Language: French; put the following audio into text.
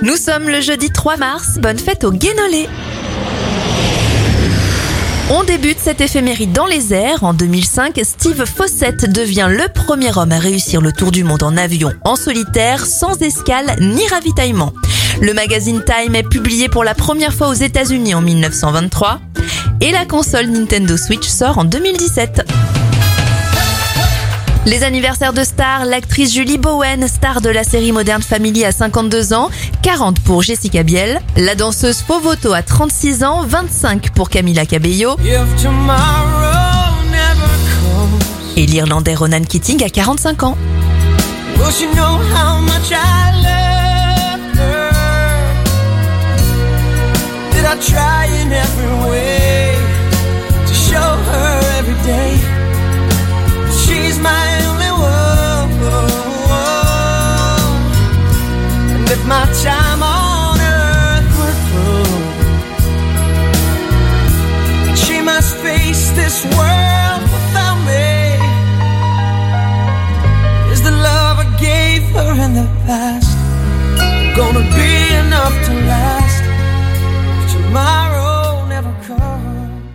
Nous sommes le jeudi 3 mars, bonne fête au Guénolé. On débute cette éphéméride dans les airs. En 2005, Steve Fossett devient le premier homme à réussir le tour du monde en avion en solitaire, sans escale ni ravitaillement. Le magazine Time est publié pour la première fois aux États-Unis en 1923 et la console Nintendo Switch sort en 2017. Les anniversaires de stars, l'actrice Julie Bowen, star de la série moderne Family à 52 ans, 40 pour Jessica Biel, la danseuse Povoto à 36 ans, 25 pour Camila Cabello et l'Irlandais Ronan Keating à 45 ans. My time on earth were through. She must face this world without me. Is the love I gave her in the past gonna be enough to last?